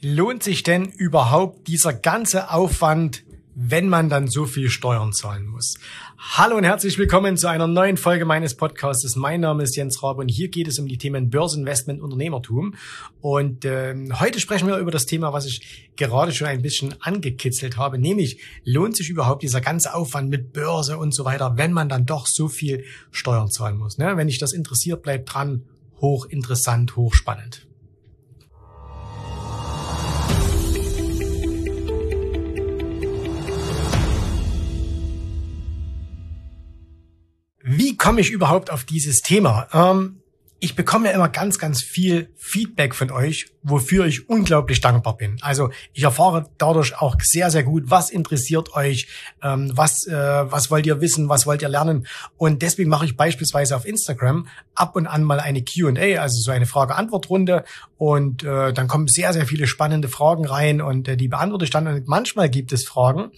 lohnt sich denn überhaupt dieser ganze Aufwand, wenn man dann so viel Steuern zahlen muss? Hallo und herzlich willkommen zu einer neuen Folge meines Podcasts. Mein Name ist Jens Rabe und hier geht es um die Themen Börseninvestment, Unternehmertum. Und äh, heute sprechen wir über das Thema, was ich gerade schon ein bisschen angekitzelt habe, nämlich lohnt sich überhaupt dieser ganze Aufwand mit Börse und so weiter, wenn man dann doch so viel Steuern zahlen muss. Ne? Wenn dich das interessiert, bleib dran. Hochinteressant, hochspannend. Komme ich überhaupt auf dieses Thema? Ähm, ich bekomme ja immer ganz, ganz viel Feedback von euch, wofür ich unglaublich dankbar bin. Also ich erfahre dadurch auch sehr, sehr gut, was interessiert euch, ähm, was, äh, was wollt ihr wissen, was wollt ihr lernen. Und deswegen mache ich beispielsweise auf Instagram ab und an mal eine QA, also so eine Frage-Antwort-Runde. Und äh, dann kommen sehr, sehr viele spannende Fragen rein und äh, die beantworte ich dann. Und manchmal gibt es Fragen,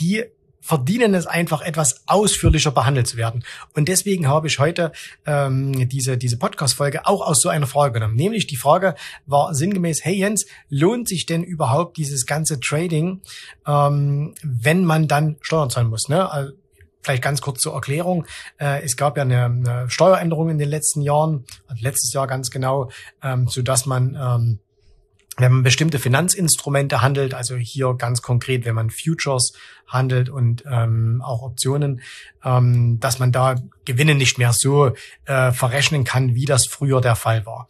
die verdienen es einfach etwas ausführlicher behandelt zu werden. Und deswegen habe ich heute ähm, diese, diese Podcast-Folge auch aus so einer Frage genommen. Nämlich die Frage war sinngemäß, hey Jens, lohnt sich denn überhaupt dieses ganze Trading, ähm, wenn man dann Steuern zahlen muss? Ne? Also, Vielleicht ganz kurz zur Erklärung. Äh, es gab ja eine, eine Steueränderung in den letzten Jahren, also letztes Jahr ganz genau, ähm, so dass man ähm, wenn man bestimmte Finanzinstrumente handelt, also hier ganz konkret, wenn man Futures handelt und ähm, auch Optionen, ähm, dass man da Gewinne nicht mehr so äh, verrechnen kann, wie das früher der Fall war.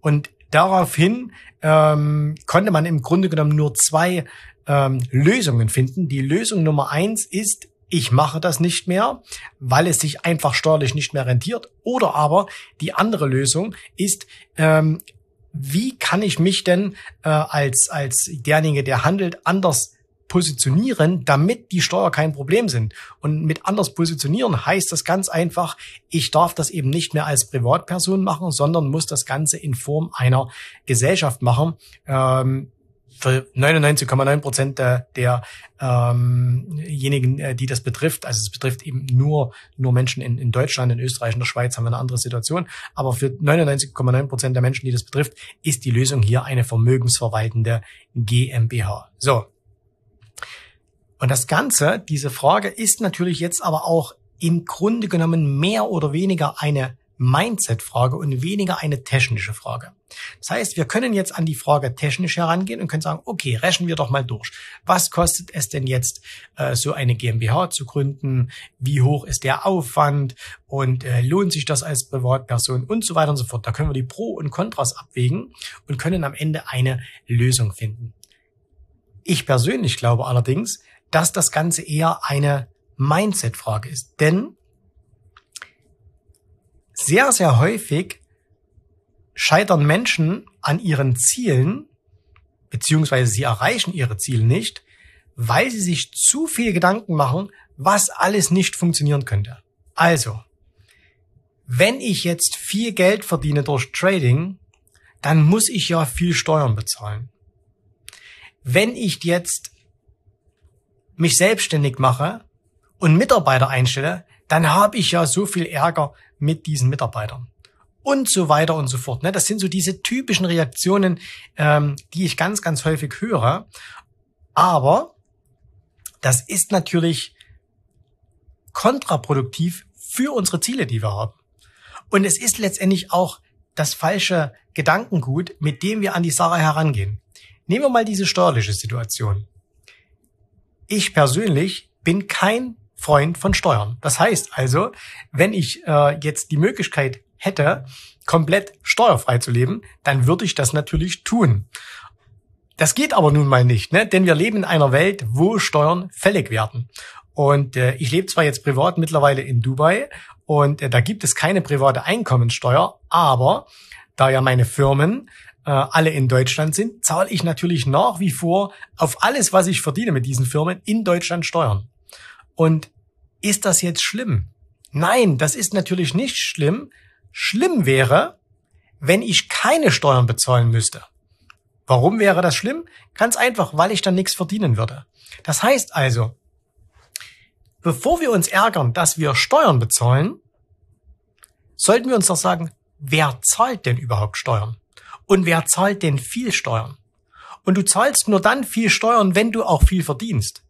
Und daraufhin ähm, konnte man im Grunde genommen nur zwei ähm, Lösungen finden. Die Lösung Nummer eins ist, ich mache das nicht mehr, weil es sich einfach steuerlich nicht mehr rentiert. Oder aber die andere Lösung ist, ähm, wie kann ich mich denn äh, als, als derjenige, der handelt, anders positionieren, damit die Steuer kein Problem sind. Und mit anders positionieren heißt das ganz einfach, ich darf das eben nicht mehr als Privatperson machen, sondern muss das Ganze in Form einer Gesellschaft machen. Ähm, für 99,9 Prozent der, derjenigen, ähm, die das betrifft, also es betrifft eben nur nur Menschen in, in Deutschland, in Österreich, in der Schweiz haben wir eine andere Situation, aber für 99,9 Prozent der Menschen, die das betrifft, ist die Lösung hier eine vermögensverwaltende GmbH. So. Und das Ganze, diese Frage ist natürlich jetzt aber auch im Grunde genommen mehr oder weniger eine Mindset-Frage und weniger eine technische Frage. Das heißt, wir können jetzt an die Frage technisch herangehen und können sagen, okay, rechnen wir doch mal durch. Was kostet es denn jetzt, äh, so eine GmbH zu gründen? Wie hoch ist der Aufwand? Und äh, lohnt sich das als Privatperson und so weiter und so fort. Da können wir die Pro und Kontras abwägen und können am Ende eine Lösung finden. Ich persönlich glaube allerdings, dass das Ganze eher eine Mindset-Frage ist. Denn sehr, sehr häufig scheitern Menschen an ihren Zielen, beziehungsweise sie erreichen ihre Ziele nicht, weil sie sich zu viel Gedanken machen, was alles nicht funktionieren könnte. Also, wenn ich jetzt viel Geld verdiene durch Trading, dann muss ich ja viel Steuern bezahlen. Wenn ich jetzt mich selbstständig mache und Mitarbeiter einstelle, dann habe ich ja so viel Ärger mit diesen Mitarbeitern. Und so weiter und so fort. Ne? Das sind so diese typischen Reaktionen, ähm, die ich ganz, ganz häufig höre. Aber das ist natürlich kontraproduktiv für unsere Ziele, die wir haben. Und es ist letztendlich auch das falsche Gedankengut, mit dem wir an die Sache herangehen. Nehmen wir mal diese steuerliche Situation. Ich persönlich bin kein Freund von Steuern. Das heißt also, wenn ich äh, jetzt die Möglichkeit hätte, komplett steuerfrei zu leben, dann würde ich das natürlich tun. Das geht aber nun mal nicht, ne? denn wir leben in einer Welt, wo Steuern fällig werden. Und äh, ich lebe zwar jetzt privat mittlerweile in Dubai und äh, da gibt es keine private Einkommensteuer, aber da ja meine Firmen äh, alle in Deutschland sind, zahle ich natürlich nach wie vor auf alles, was ich verdiene mit diesen Firmen in Deutschland Steuern. Und ist das jetzt schlimm? Nein, das ist natürlich nicht schlimm. Schlimm wäre, wenn ich keine Steuern bezahlen müsste. Warum wäre das schlimm? Ganz einfach, weil ich dann nichts verdienen würde. Das heißt also, bevor wir uns ärgern, dass wir Steuern bezahlen, sollten wir uns doch sagen, wer zahlt denn überhaupt Steuern? Und wer zahlt denn viel Steuern? Und du zahlst nur dann viel Steuern, wenn du auch viel verdienst.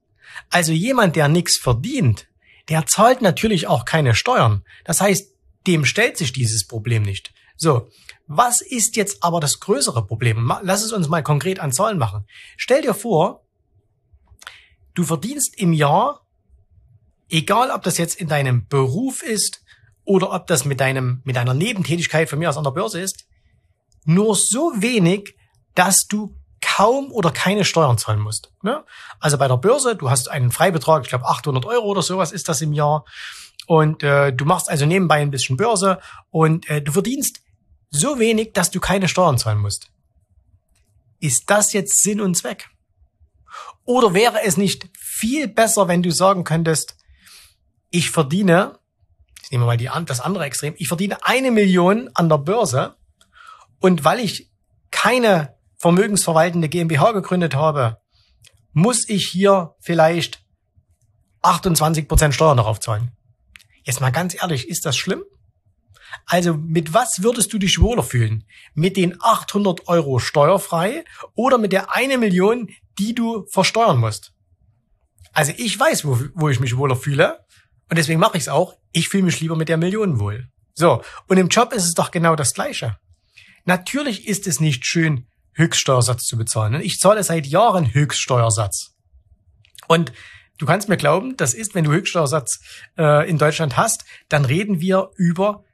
Also jemand, der nichts verdient, der zahlt natürlich auch keine Steuern. Das heißt, dem stellt sich dieses Problem nicht. So, was ist jetzt aber das größere Problem? Lass es uns mal konkret an Zahlen machen. Stell dir vor, du verdienst im Jahr, egal ob das jetzt in deinem Beruf ist oder ob das mit deinem, mit deiner Nebentätigkeit von mir aus an der Börse ist, nur so wenig, dass du kaum oder keine Steuern zahlen musst. Ne? Also bei der Börse, du hast einen Freibetrag, ich glaube 800 Euro oder sowas ist das im Jahr. Und äh, du machst also nebenbei ein bisschen Börse und äh, du verdienst so wenig, dass du keine Steuern zahlen musst. Ist das jetzt Sinn und Zweck? Oder wäre es nicht viel besser, wenn du sagen könntest, ich verdiene, ich nehme mal die, das andere Extrem, ich verdiene eine Million an der Börse und weil ich keine vermögensverwaltende GmbH gegründet habe, muss ich hier vielleicht 28 Prozent Steuern darauf zahlen. Jetzt mal ganz ehrlich, ist das schlimm? Also mit was würdest du dich wohler fühlen? Mit den 800 Euro steuerfrei oder mit der eine Million, die du versteuern musst? Also ich weiß, wo, wo ich mich wohler fühle und deswegen mache ich es auch. Ich fühle mich lieber mit der Million wohl. So, und im Job ist es doch genau das Gleiche. Natürlich ist es nicht schön, Höchststeuersatz zu bezahlen. Ich zahle seit Jahren Höchststeuersatz. Und du kannst mir glauben, das ist, wenn du Höchststeuersatz äh, in Deutschland hast, dann reden wir über,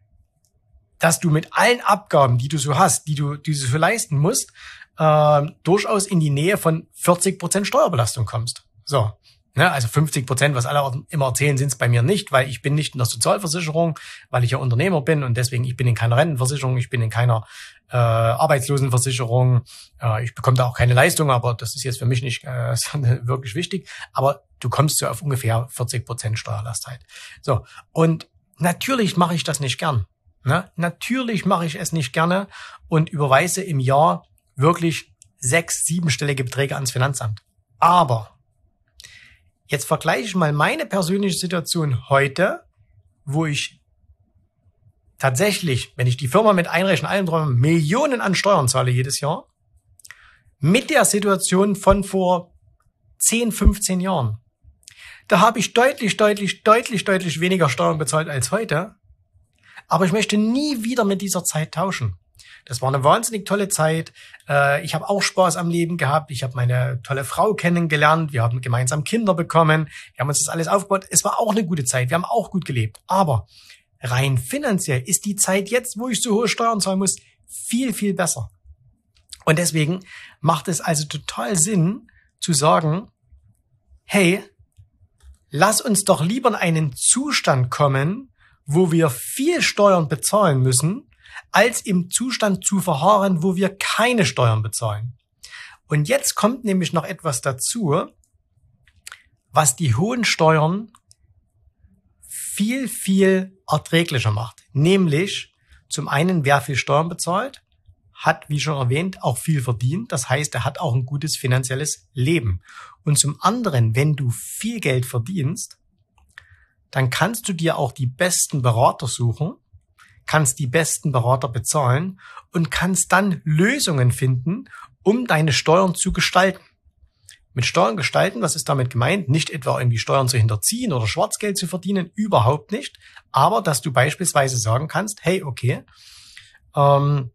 dass du mit allen Abgaben, die du so hast, die du, die du so leisten musst, äh, durchaus in die Nähe von 40 Prozent Steuerbelastung kommst. So. Ne, also 50 Prozent, was alle immer erzählen, sind es bei mir nicht, weil ich bin nicht in der Sozialversicherung, weil ich ja Unternehmer bin und deswegen ich bin in keiner Rentenversicherung, ich bin in keiner äh, Arbeitslosenversicherung, äh, ich bekomme da auch keine Leistung, aber das ist jetzt für mich nicht äh, wirklich wichtig. Aber du kommst so auf ungefähr 40 Prozent Steuerlastheit. So und natürlich mache ich das nicht gern. Ne? Natürlich mache ich es nicht gerne und überweise im Jahr wirklich sechs, siebenstellige Beträge ans Finanzamt. Aber Jetzt vergleiche ich mal meine persönliche Situation heute, wo ich tatsächlich, wenn ich die Firma mit einrechne, allen drum, Millionen an Steuern zahle jedes Jahr, mit der Situation von vor 10, 15 Jahren. Da habe ich deutlich, deutlich, deutlich, deutlich weniger Steuern bezahlt als heute. Aber ich möchte nie wieder mit dieser Zeit tauschen. Das war eine wahnsinnig tolle Zeit. Äh, ich habe auch Spaß am Leben gehabt. Ich habe meine tolle Frau kennengelernt. Wir haben gemeinsam Kinder bekommen. Wir haben uns das alles aufgebaut. Es war auch eine gute Zeit. Wir haben auch gut gelebt. Aber rein finanziell ist die Zeit jetzt, wo ich so hohe Steuern zahlen muss, viel, viel besser. Und deswegen macht es also total Sinn zu sagen, hey, lass uns doch lieber in einen Zustand kommen, wo wir viel Steuern bezahlen müssen, als im Zustand zu verharren, wo wir keine Steuern bezahlen. Und jetzt kommt nämlich noch etwas dazu, was die hohen Steuern viel, viel erträglicher macht. Nämlich zum einen, wer viel Steuern bezahlt, hat, wie schon erwähnt, auch viel verdient. Das heißt, er hat auch ein gutes finanzielles Leben. Und zum anderen, wenn du viel Geld verdienst, dann kannst du dir auch die besten Berater suchen, kannst die besten Berater bezahlen und kannst dann Lösungen finden, um deine Steuern zu gestalten. Mit Steuern gestalten, was ist damit gemeint? Nicht etwa irgendwie Steuern zu hinterziehen oder Schwarzgeld zu verdienen, überhaupt nicht. Aber dass du beispielsweise sagen kannst, hey, okay, ähm,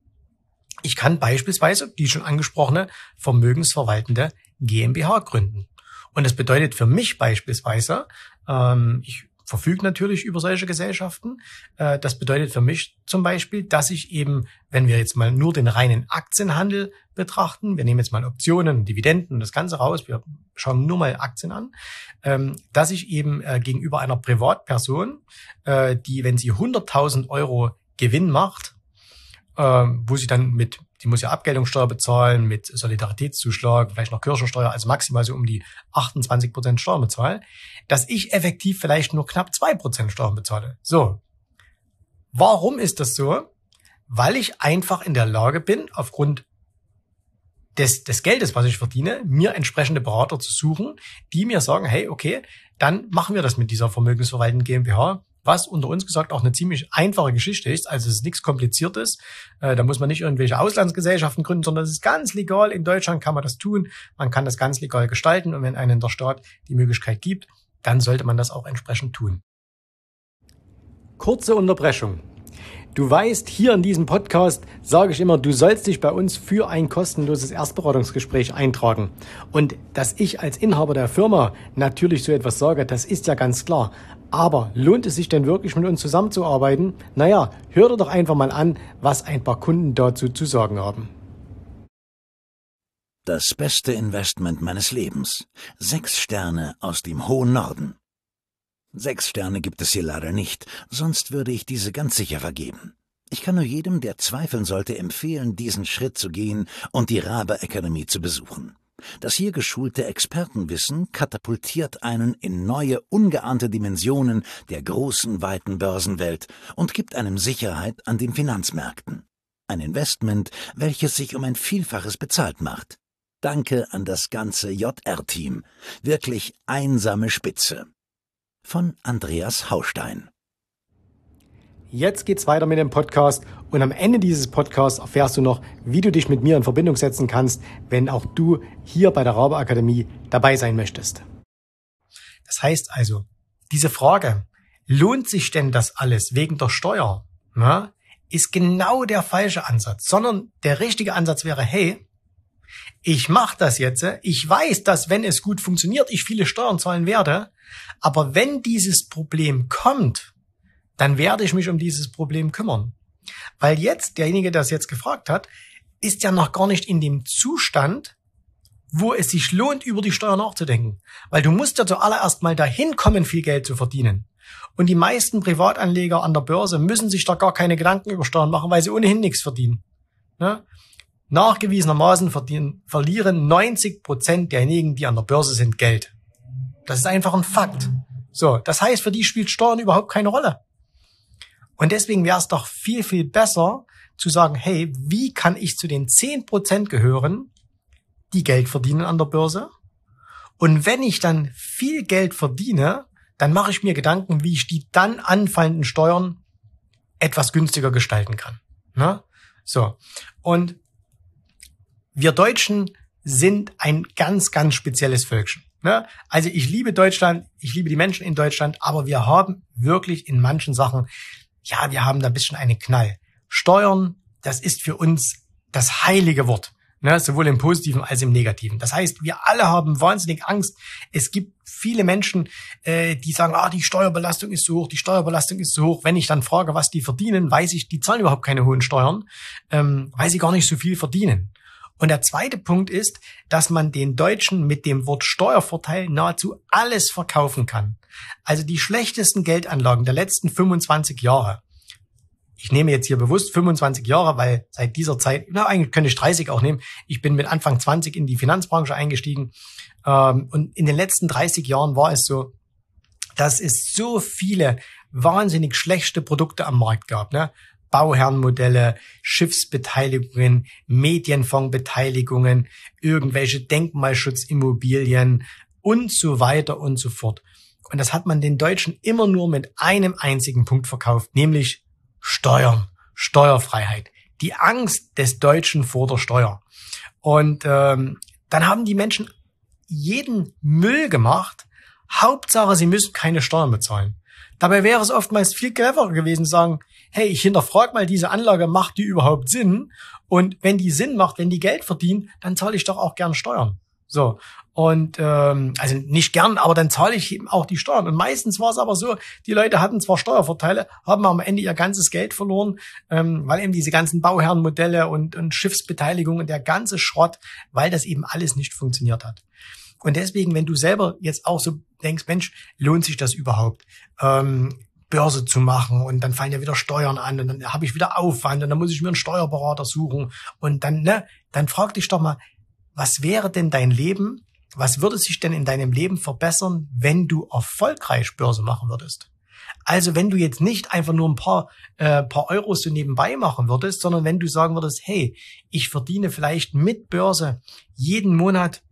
ich kann beispielsweise die schon angesprochene vermögensverwaltende GmbH gründen. Und das bedeutet für mich beispielsweise, ähm, ich verfügt natürlich über solche Gesellschaften. Äh, das bedeutet für mich zum Beispiel, dass ich eben, wenn wir jetzt mal nur den reinen Aktienhandel betrachten, wir nehmen jetzt mal Optionen, Dividenden und das Ganze raus, wir schauen nur mal Aktien an, ähm, dass ich eben äh, gegenüber einer Privatperson, äh, die, wenn sie 100.000 Euro Gewinn macht, wo sie dann mit die muss ja Abgeltungssteuer bezahlen mit Solidaritätszuschlag, vielleicht noch Kirchensteuer, also maximal so um die 28 Prozent Steuern bezahle, dass ich effektiv vielleicht nur knapp zwei Prozent Steuern bezahle. So. Warum ist das so? Weil ich einfach in der Lage bin, aufgrund des, des Geldes, was ich verdiene, mir entsprechende Berater zu suchen, die mir sagen, hey, okay, dann machen wir das mit dieser vermögensverwaltenden GmbH was unter uns gesagt auch eine ziemlich einfache Geschichte ist. Also es ist nichts Kompliziertes. Äh, da muss man nicht irgendwelche Auslandsgesellschaften gründen, sondern es ist ganz legal. In Deutschland kann man das tun. Man kann das ganz legal gestalten. Und wenn einen der Staat die Möglichkeit gibt, dann sollte man das auch entsprechend tun. Kurze Unterbrechung. Du weißt, hier in diesem Podcast sage ich immer, du sollst dich bei uns für ein kostenloses Erstberatungsgespräch eintragen. Und dass ich als Inhaber der Firma natürlich so etwas sage, das ist ja ganz klar. Aber lohnt es sich denn wirklich mit uns zusammenzuarbeiten? Naja, hör dir doch einfach mal an, was ein paar Kunden dazu zu sagen haben. Das beste Investment meines Lebens. Sechs Sterne aus dem hohen Norden. Sechs Sterne gibt es hier leider nicht, sonst würde ich diese ganz sicher vergeben. Ich kann nur jedem, der zweifeln sollte, empfehlen, diesen Schritt zu gehen und die Rabe Akademie zu besuchen. Das hier geschulte Expertenwissen katapultiert einen in neue, ungeahnte Dimensionen der großen, weiten Börsenwelt und gibt einem Sicherheit an den Finanzmärkten. Ein Investment, welches sich um ein Vielfaches bezahlt macht. Danke an das ganze JR-Team. Wirklich einsame Spitze von Andreas Haustein. Jetzt geht's weiter mit dem Podcast und am Ende dieses Podcasts erfährst du noch, wie du dich mit mir in Verbindung setzen kannst, wenn auch du hier bei der Rabe Akademie dabei sein möchtest. Das heißt also, diese Frage, lohnt sich denn das alles wegen der Steuer, na, ist genau der falsche Ansatz, sondern der richtige Ansatz wäre, hey, ich mache das jetzt, ich weiß, dass wenn es gut funktioniert, ich viele Steuern zahlen werde, aber wenn dieses Problem kommt, dann werde ich mich um dieses Problem kümmern. Weil jetzt, derjenige, der es jetzt gefragt hat, ist ja noch gar nicht in dem Zustand, wo es sich lohnt, über die Steuer nachzudenken. Weil du musst ja zuallererst mal dahin kommen, viel Geld zu verdienen. Und die meisten Privatanleger an der Börse müssen sich da gar keine Gedanken über Steuern machen, weil sie ohnehin nichts verdienen. Ne? Nachgewiesenermaßen verdienen, verlieren 90 Prozent derjenigen, die an der Börse sind, Geld. Das ist einfach ein Fakt. So, das heißt, für die spielt Steuern überhaupt keine Rolle. Und deswegen wäre es doch viel, viel besser zu sagen, hey, wie kann ich zu den 10% gehören, die Geld verdienen an der Börse? Und wenn ich dann viel Geld verdiene, dann mache ich mir Gedanken, wie ich die dann anfallenden Steuern etwas günstiger gestalten kann. Ne? So. Und wir Deutschen sind ein ganz, ganz spezielles Völkchen. Ne? Also ich liebe Deutschland, ich liebe die Menschen in Deutschland, aber wir haben wirklich in manchen Sachen, ja, wir haben da ein bisschen einen Knall. Steuern, das ist für uns das heilige Wort. Ne, sowohl im Positiven als im Negativen. Das heißt, wir alle haben wahnsinnig Angst. Es gibt viele Menschen, äh, die sagen, ah, die Steuerbelastung ist so hoch, die Steuerbelastung ist so hoch. Wenn ich dann frage, was die verdienen, weiß ich, die zahlen überhaupt keine hohen Steuern, ähm, weil sie gar nicht so viel verdienen. Und der zweite Punkt ist, dass man den Deutschen mit dem Wort Steuervorteil nahezu alles verkaufen kann. Also die schlechtesten Geldanlagen der letzten 25 Jahre. Ich nehme jetzt hier bewusst 25 Jahre, weil seit dieser Zeit, na eigentlich könnte ich 30 auch nehmen. Ich bin mit Anfang 20 in die Finanzbranche eingestiegen. Ähm, und in den letzten 30 Jahren war es so, dass es so viele wahnsinnig schlechte Produkte am Markt gab. Ne? Bauherrenmodelle, Schiffsbeteiligungen, Medienfondsbeteiligungen, irgendwelche Denkmalschutzimmobilien und so weiter und so fort. Und das hat man den Deutschen immer nur mit einem einzigen Punkt verkauft, nämlich Steuern, Steuerfreiheit. Die Angst des Deutschen vor der Steuer. Und ähm, dann haben die Menschen jeden Müll gemacht. Hauptsache, sie müssen keine Steuern bezahlen. Dabei wäre es oftmals viel cleverer gewesen, sagen, hey, ich hinterfrage mal diese Anlage, macht die überhaupt Sinn? Und wenn die Sinn macht, wenn die Geld verdient, dann zahle ich doch auch gern Steuern. So. Und ähm, also nicht gern, aber dann zahle ich eben auch die Steuern. Und meistens war es aber so, die Leute hatten zwar Steuervorteile, haben am Ende ihr ganzes Geld verloren, ähm, weil eben diese ganzen Bauherrenmodelle und, und Schiffsbeteiligungen, der ganze Schrott, weil das eben alles nicht funktioniert hat. Und deswegen, wenn du selber jetzt auch so denkst, Mensch, lohnt sich das überhaupt? Ähm, Börse zu machen und dann fallen ja wieder Steuern an und dann habe ich wieder Aufwand und dann muss ich mir einen Steuerberater suchen und dann, ne, dann frag dich doch mal, was wäre denn dein Leben? Was würde sich denn in deinem Leben verbessern, wenn du erfolgreich Börse machen würdest? Also wenn du jetzt nicht einfach nur ein paar, äh, paar Euros so nebenbei machen würdest, sondern wenn du sagen würdest, hey, ich verdiene vielleicht mit Börse jeden Monat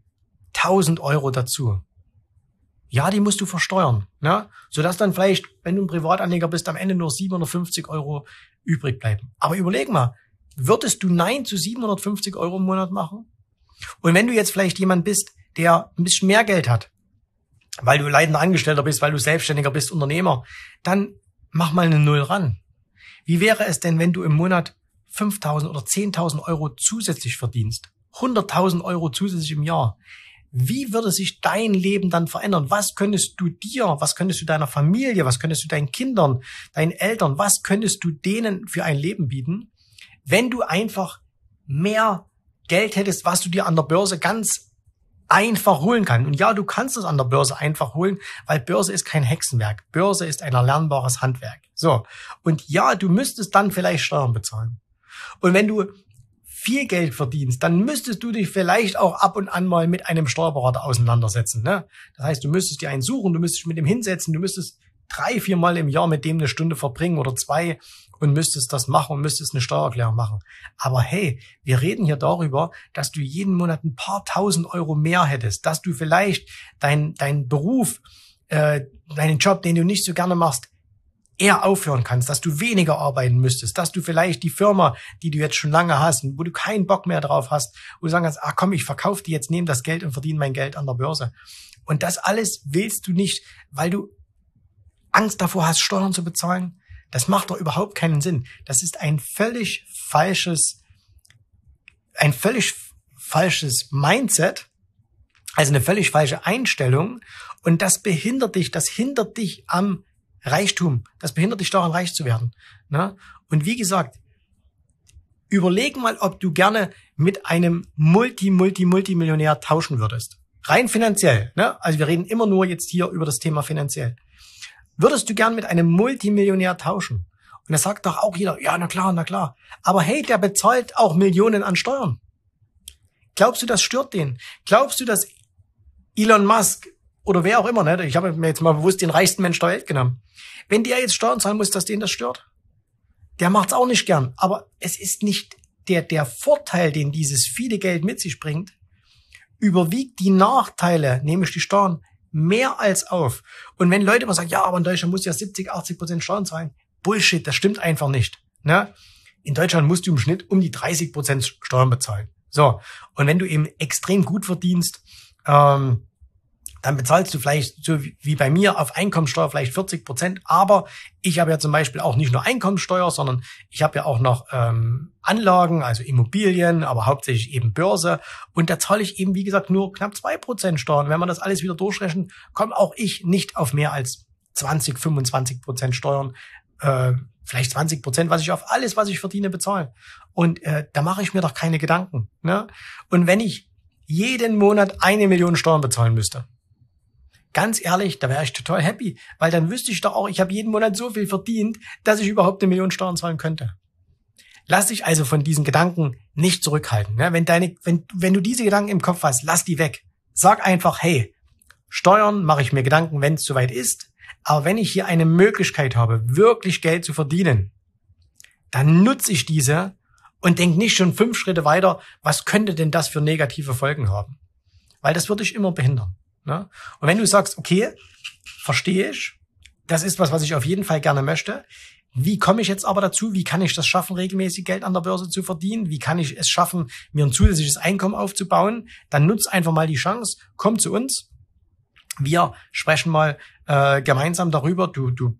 1000 Euro dazu. Ja, die musst du versteuern, ne? sodass dann vielleicht, wenn du ein Privatanleger bist, am Ende nur 750 Euro übrig bleiben. Aber überleg mal, würdest du Nein zu 750 Euro im Monat machen? Und wenn du jetzt vielleicht jemand bist, der ein bisschen mehr Geld hat, weil du leitender Angestellter bist, weil du Selbstständiger bist, Unternehmer, dann mach mal eine Null ran. Wie wäre es denn, wenn du im Monat 5.000 oder 10.000 Euro zusätzlich verdienst? 100.000 Euro zusätzlich im Jahr. Wie würde sich dein Leben dann verändern? Was könntest du dir, was könntest du deiner Familie, was könntest du deinen Kindern, deinen Eltern, was könntest du denen für ein Leben bieten, wenn du einfach mehr Geld hättest, was du dir an der Börse ganz einfach holen kannst. Und ja, du kannst es an der Börse einfach holen, weil Börse ist kein Hexenwerk. Börse ist ein erlernbares Handwerk. So. Und ja, du müsstest dann vielleicht Steuern bezahlen. Und wenn du viel Geld verdienst, dann müsstest du dich vielleicht auch ab und an mal mit einem Steuerberater auseinandersetzen. Ne? Das heißt, du müsstest dir einen suchen, du müsstest mit dem hinsetzen, du müsstest drei, vier Mal im Jahr mit dem eine Stunde verbringen oder zwei und müsstest das machen und müsstest eine Steuererklärung machen. Aber hey, wir reden hier darüber, dass du jeden Monat ein paar tausend Euro mehr hättest, dass du vielleicht dein, dein Beruf, äh, deinen Job, den du nicht so gerne machst, eher aufhören kannst, dass du weniger arbeiten müsstest, dass du vielleicht die Firma, die du jetzt schon lange hast, wo du keinen Bock mehr drauf hast, wo du sagen kannst, ah komm, ich verkaufe die jetzt, nehme das Geld und verdiene mein Geld an der Börse. Und das alles willst du nicht, weil du Angst davor hast, Steuern zu bezahlen. Das macht doch überhaupt keinen Sinn. Das ist ein völlig falsches, ein völlig falsches Mindset, also eine völlig falsche Einstellung. Und das behindert dich, das hindert dich am Reichtum. Das behindert dich daran, reich zu werden. Ne? Und wie gesagt, überleg mal, ob du gerne mit einem Multi, Multi, Multimillionär tauschen würdest. Rein finanziell. Ne? Also wir reden immer nur jetzt hier über das Thema finanziell. Würdest du gern mit einem Multimillionär tauschen? Und da sagt doch auch jeder, ja, na klar, na klar. Aber hey, der bezahlt auch Millionen an Steuern. Glaubst du, das stört den? Glaubst du, dass Elon Musk oder wer auch immer, ne? Ich habe mir jetzt mal bewusst den reichsten Mensch der Welt genommen. Wenn der jetzt Steuern zahlen muss, dass den das stört, der macht's auch nicht gern. Aber es ist nicht der, der Vorteil, den dieses viele Geld mit sich bringt, überwiegt die Nachteile, nämlich die Steuern, mehr als auf. Und wenn Leute immer sagen, ja, aber in Deutschland muss ja 70, 80 Prozent Steuern zahlen, Bullshit, das stimmt einfach nicht. Ne? In Deutschland musst du im Schnitt um die 30 Prozent Steuern bezahlen. So. Und wenn du eben extrem gut verdienst, ähm, dann bezahlst du vielleicht so wie bei mir auf Einkommensteuer vielleicht 40 Prozent. Aber ich habe ja zum Beispiel auch nicht nur Einkommensteuer, sondern ich habe ja auch noch ähm, Anlagen, also Immobilien, aber hauptsächlich eben Börse. Und da zahle ich eben, wie gesagt, nur knapp zwei Prozent Steuern. Wenn man das alles wieder durchrechnet, komme auch ich nicht auf mehr als 20, 25 Prozent Steuern. Äh, vielleicht 20 Prozent, was ich auf alles, was ich verdiene, bezahle. Und äh, da mache ich mir doch keine Gedanken. Ne? Und wenn ich jeden Monat eine Million Steuern bezahlen müsste, Ganz ehrlich, da wäre ich total happy, weil dann wüsste ich doch auch, ich habe jeden Monat so viel verdient, dass ich überhaupt eine Million Steuern zahlen könnte. Lass dich also von diesen Gedanken nicht zurückhalten. Ne? Wenn, deine, wenn, wenn du diese Gedanken im Kopf hast, lass die weg. Sag einfach, hey, Steuern mache ich mir Gedanken, wenn es soweit ist. Aber wenn ich hier eine Möglichkeit habe, wirklich Geld zu verdienen, dann nutze ich diese und denk nicht schon fünf Schritte weiter, was könnte denn das für negative Folgen haben? Weil das würde ich immer behindern. Ne? Und wenn du sagst, okay, verstehe ich, das ist was, was ich auf jeden Fall gerne möchte. Wie komme ich jetzt aber dazu? Wie kann ich das schaffen, regelmäßig Geld an der Börse zu verdienen? Wie kann ich es schaffen, mir ein zusätzliches Einkommen aufzubauen? Dann nutz einfach mal die Chance, komm zu uns. Wir sprechen mal äh, gemeinsam darüber. Du, du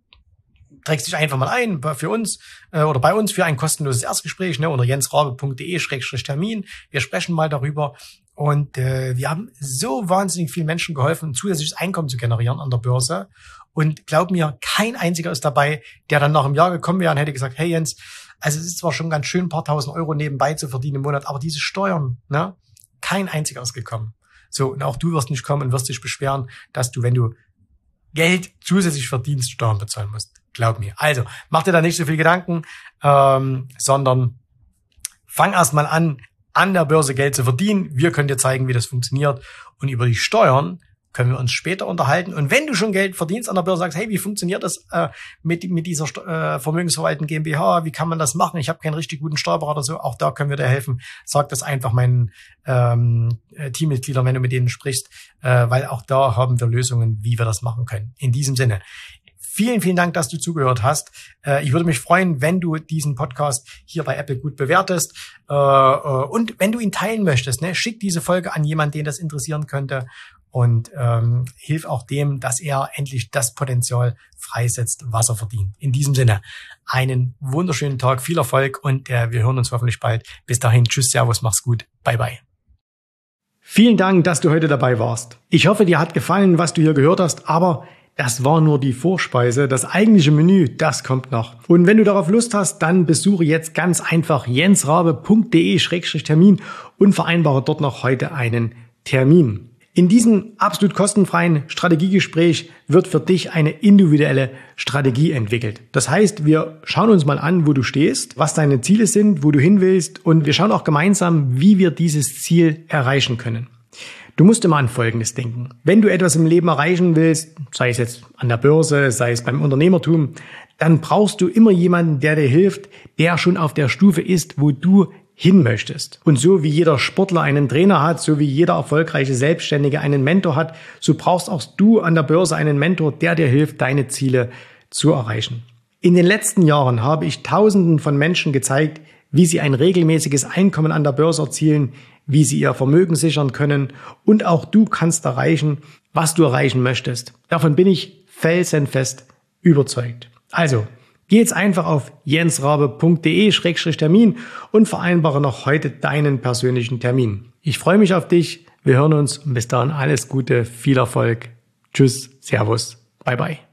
trägst dich einfach mal ein für uns äh, oder bei uns für ein kostenloses Erstgespräch ne, unter jensrabe.de-termin. Wir sprechen mal darüber, und äh, wir haben so wahnsinnig vielen Menschen geholfen, ein zusätzliches Einkommen zu generieren an der Börse. Und glaub mir, kein einziger ist dabei, der dann nach einem Jahr gekommen wäre und hätte gesagt, hey Jens, also es ist zwar schon ganz schön, ein paar tausend Euro nebenbei zu verdienen im Monat, aber diese Steuern, ne, kein einziger ist gekommen. So, und auch du wirst nicht kommen und wirst dich beschweren, dass du, wenn du Geld zusätzlich verdienst, Steuern bezahlen musst. Glaub mir. Also, mach dir da nicht so viel Gedanken, ähm, sondern fang erst mal an, an der Börse Geld zu verdienen. Wir können dir zeigen, wie das funktioniert. Und über die Steuern können wir uns später unterhalten. Und wenn du schon Geld verdienst an der Börse, sagst, hey, wie funktioniert das äh, mit, mit dieser äh, Vermögensverwaltung GmbH? Wie kann man das machen? Ich habe keinen richtig guten Steuerberater, so auch da können wir dir helfen. Sag das einfach meinen ähm, äh, Teammitgliedern, wenn du mit denen sprichst, äh, weil auch da haben wir Lösungen, wie wir das machen können. In diesem Sinne, Vielen, vielen Dank, dass du zugehört hast. Äh, ich würde mich freuen, wenn du diesen Podcast hier bei Apple gut bewertest. Äh, äh, und wenn du ihn teilen möchtest, ne, schick diese Folge an jemanden, den das interessieren könnte. Und ähm, hilf auch dem, dass er endlich das Potenzial freisetzt, was er verdient. In diesem Sinne, einen wunderschönen Tag, viel Erfolg und wir hören uns hoffentlich bald. Bis dahin, tschüss, servus, mach's gut, bye bye. Vielen Dank, dass du heute dabei warst. Ich hoffe, dir hat gefallen, was du hier gehört hast, aber das war nur die Vorspeise. Das eigentliche Menü, das kommt noch. Und wenn du darauf Lust hast, dann besuche jetzt ganz einfach jensrabe.de-termin und vereinbare dort noch heute einen Termin. In diesem absolut kostenfreien Strategiegespräch wird für dich eine individuelle Strategie entwickelt. Das heißt, wir schauen uns mal an, wo du stehst, was deine Ziele sind, wo du hin willst und wir schauen auch gemeinsam, wie wir dieses Ziel erreichen können. Du musst immer an Folgendes denken. Wenn du etwas im Leben erreichen willst, sei es jetzt an der Börse, sei es beim Unternehmertum, dann brauchst du immer jemanden, der dir hilft, der schon auf der Stufe ist, wo du hin möchtest. Und so wie jeder Sportler einen Trainer hat, so wie jeder erfolgreiche Selbstständige einen Mentor hat, so brauchst auch du an der Börse einen Mentor, der dir hilft, deine Ziele zu erreichen. In den letzten Jahren habe ich Tausenden von Menschen gezeigt, wie sie ein regelmäßiges Einkommen an der Börse erzielen, wie sie ihr Vermögen sichern können und auch du kannst erreichen, was du erreichen möchtest. Davon bin ich felsenfest überzeugt. Also, geh jetzt einfach auf jensrabe.de-termin und vereinbare noch heute deinen persönlichen Termin. Ich freue mich auf dich. Wir hören uns und bis dahin alles Gute, viel Erfolg. Tschüss, Servus, bye bye.